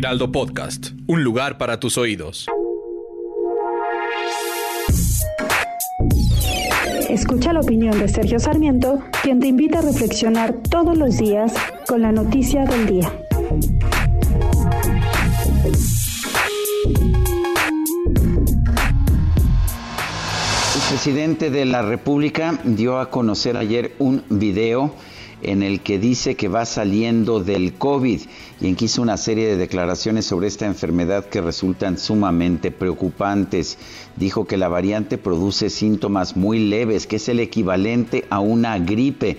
Heraldo Podcast, un lugar para tus oídos. Escucha la opinión de Sergio Sarmiento, quien te invita a reflexionar todos los días con la noticia del día. El presidente de la República dio a conocer ayer un video en el que dice que va saliendo del COVID y en que hizo una serie de declaraciones sobre esta enfermedad que resultan sumamente preocupantes. Dijo que la variante produce síntomas muy leves, que es el equivalente a una gripe.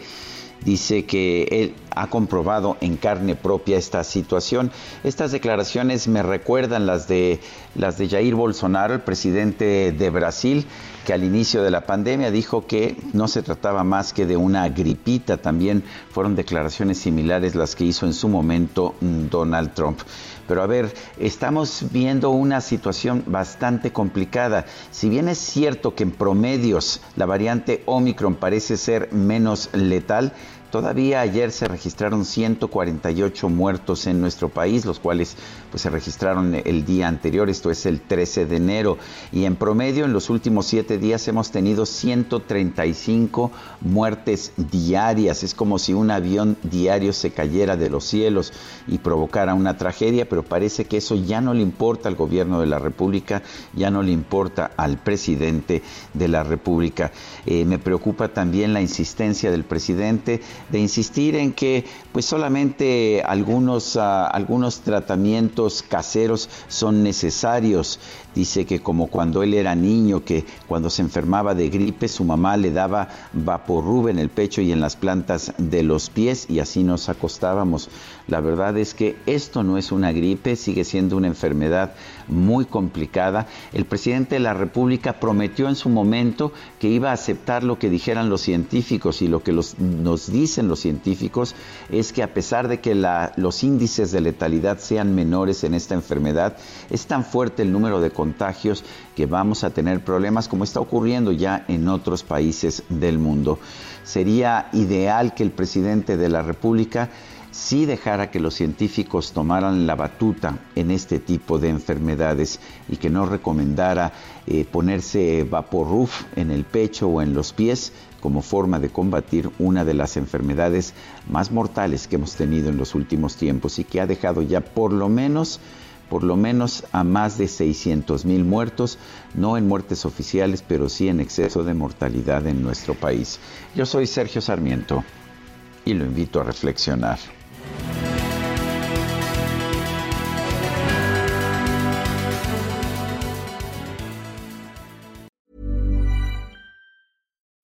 Dice que él ha comprobado en carne propia esta situación. Estas declaraciones me recuerdan las de las de Jair Bolsonaro, el presidente de Brasil, que al inicio de la pandemia dijo que no se trataba más que de una gripita. También fueron declaraciones similares las que hizo en su momento mm, Donald Trump. Pero a ver, estamos viendo una situación bastante complicada. Si bien es cierto que en promedios la variante Omicron parece ser menos letal, Todavía ayer se registraron 148 muertos en nuestro país, los cuales pues, se registraron el día anterior, esto es el 13 de enero. Y en promedio, en los últimos siete días hemos tenido 135 muertes diarias. Es como si un avión diario se cayera de los cielos y provocara una tragedia, pero parece que eso ya no le importa al gobierno de la República, ya no le importa al presidente de la República. Eh, me preocupa también la insistencia del presidente de insistir en que pues solamente algunos, uh, algunos tratamientos caseros son necesarios. Dice que como cuando él era niño, que cuando se enfermaba de gripe, su mamá le daba vaporrub en el pecho y en las plantas de los pies y así nos acostábamos. La verdad es que esto no es una gripe, sigue siendo una enfermedad muy complicada. El presidente de la República prometió en su momento que iba a aceptar lo que dijeran los científicos y lo que los, nos dicen los científicos es que a pesar de que los índices de letalidad sean menores en esta enfermedad, es tan fuerte el número de contagios que vamos a tener problemas como está ocurriendo ya en otros países del mundo. Sería ideal que el presidente de la República sí dejara que los científicos tomaran la batuta en este tipo de enfermedades y que no recomendara eh, ponerse vaporruf en el pecho o en los pies como forma de combatir una de las enfermedades más mortales que hemos tenido en los últimos tiempos y que ha dejado ya por lo menos por lo menos a más de 600 mil muertos, no en muertes oficiales, pero sí en exceso de mortalidad en nuestro país. Yo soy Sergio Sarmiento y lo invito a reflexionar.